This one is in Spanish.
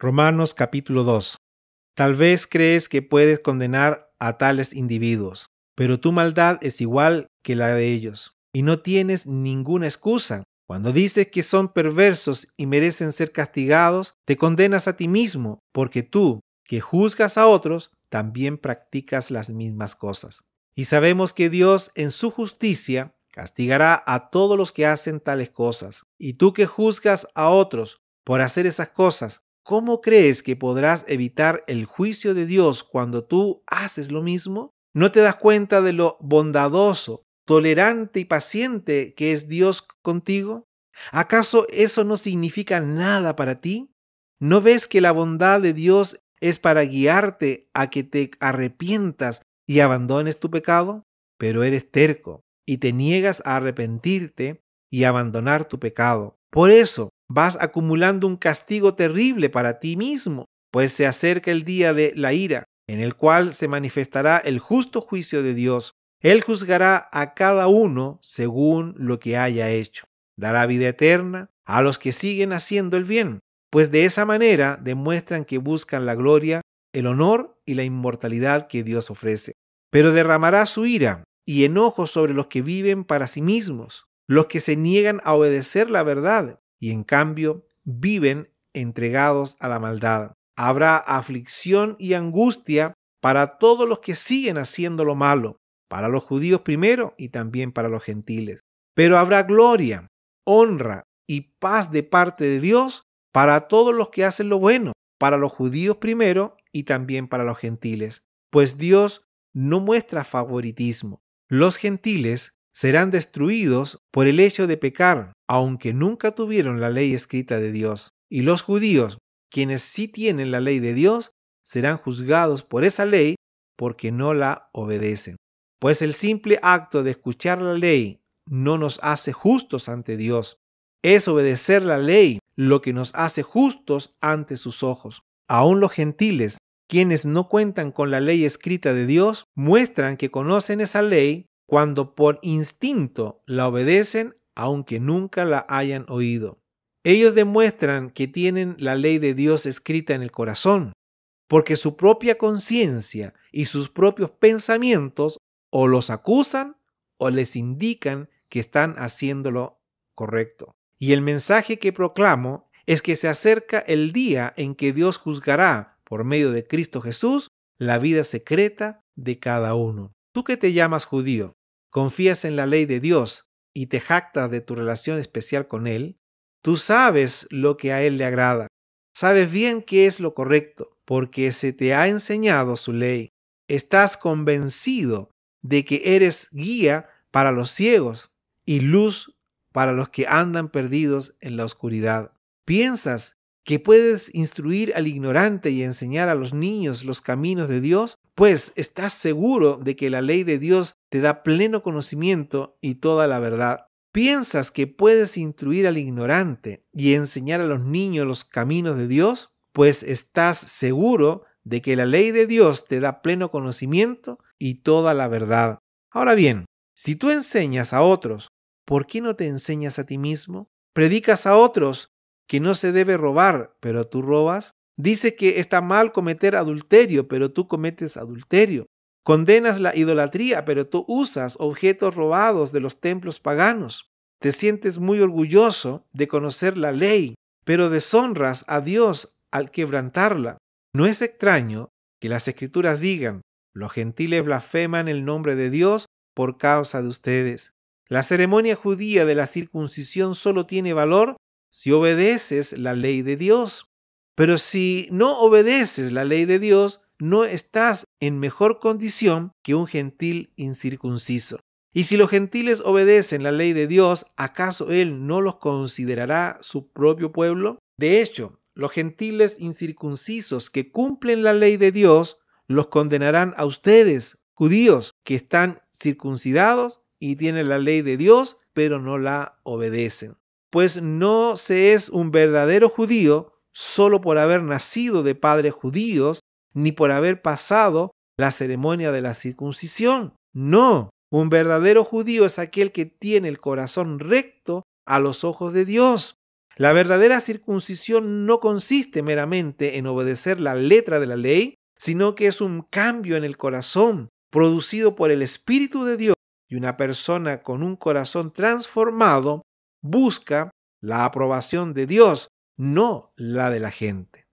Romanos capítulo 2. Tal vez crees que puedes condenar a tales individuos, pero tu maldad es igual que la de ellos, y no tienes ninguna excusa. Cuando dices que son perversos y merecen ser castigados, te condenas a ti mismo, porque tú, que juzgas a otros, también practicas las mismas cosas. Y sabemos que Dios en su justicia castigará a todos los que hacen tales cosas. Y tú que juzgas a otros por hacer esas cosas, ¿cómo crees que podrás evitar el juicio de Dios cuando tú haces lo mismo? ¿No te das cuenta de lo bondadoso, tolerante y paciente que es Dios contigo? ¿Acaso eso no significa nada para ti? ¿No ves que la bondad de Dios es para guiarte a que te arrepientas y abandones tu pecado? Pero eres terco y te niegas a arrepentirte y abandonar tu pecado. Por eso vas acumulando un castigo terrible para ti mismo, pues se acerca el día de la ira, en el cual se manifestará el justo juicio de Dios. Él juzgará a cada uno según lo que haya hecho. Dará vida eterna a los que siguen haciendo el bien, pues de esa manera demuestran que buscan la gloria, el honor y la inmortalidad que Dios ofrece. Pero derramará su ira y enojo sobre los que viven para sí mismos, los que se niegan a obedecer la verdad y en cambio viven entregados a la maldad. Habrá aflicción y angustia para todos los que siguen haciendo lo malo, para los judíos primero y también para los gentiles. Pero habrá gloria, honra y paz de parte de Dios para todos los que hacen lo bueno, para los judíos primero y también para los gentiles. Pues Dios no muestra favoritismo. Los gentiles serán destruidos por el hecho de pecar, aunque nunca tuvieron la ley escrita de Dios. Y los judíos, quienes sí tienen la ley de Dios, serán juzgados por esa ley porque no la obedecen. Pues el simple acto de escuchar la ley no nos hace justos ante Dios. Es obedecer la ley lo que nos hace justos ante sus ojos. Aún los gentiles, quienes no cuentan con la ley escrita de Dios, muestran que conocen esa ley cuando por instinto la obedecen aunque nunca la hayan oído. Ellos demuestran que tienen la ley de Dios escrita en el corazón, porque su propia conciencia y sus propios pensamientos o los acusan o les indican que están haciéndolo correcto. Y el mensaje que proclamo es que se acerca el día en que Dios juzgará por medio de Cristo Jesús la vida secreta de cada uno. Tú que te llamas judío, confías en la ley de Dios y te jactas de tu relación especial con Él, tú sabes lo que a Él le agrada. Sabes bien qué es lo correcto, porque se te ha enseñado su ley. Estás convencido de que eres guía para los ciegos y luz para los que andan perdidos en la oscuridad. ¿Piensas que puedes instruir al ignorante y enseñar a los niños los caminos de Dios? Pues estás seguro de que la ley de Dios te da pleno conocimiento y toda la verdad. ¿Piensas que puedes instruir al ignorante y enseñar a los niños los caminos de Dios? Pues estás seguro de que la ley de Dios te da pleno conocimiento y toda la verdad. Ahora bien, si tú enseñas a otros, ¿por qué no te enseñas a ti mismo? Predicas a otros que no se debe robar, pero tú robas. Dice que está mal cometer adulterio, pero tú cometes adulterio. Condenas la idolatría, pero tú usas objetos robados de los templos paganos. Te sientes muy orgulloso de conocer la ley, pero deshonras a Dios al quebrantarla. No es extraño que las escrituras digan, los gentiles blasfeman el nombre de Dios por causa de ustedes. La ceremonia judía de la circuncisión solo tiene valor si obedeces la ley de Dios. Pero si no obedeces la ley de Dios, no estás en mejor condición que un gentil incircunciso. Y si los gentiles obedecen la ley de Dios, ¿acaso Él no los considerará su propio pueblo? De hecho, los gentiles incircuncisos que cumplen la ley de Dios los condenarán a ustedes, judíos que están circuncidados y tienen la ley de Dios, pero no la obedecen pues no se es un verdadero judío solo por haber nacido de padres judíos, ni por haber pasado la ceremonia de la circuncisión. No, un verdadero judío es aquel que tiene el corazón recto a los ojos de Dios. La verdadera circuncisión no consiste meramente en obedecer la letra de la ley, sino que es un cambio en el corazón producido por el Espíritu de Dios y una persona con un corazón transformado busca la aprobación de Dios, no la de la gente.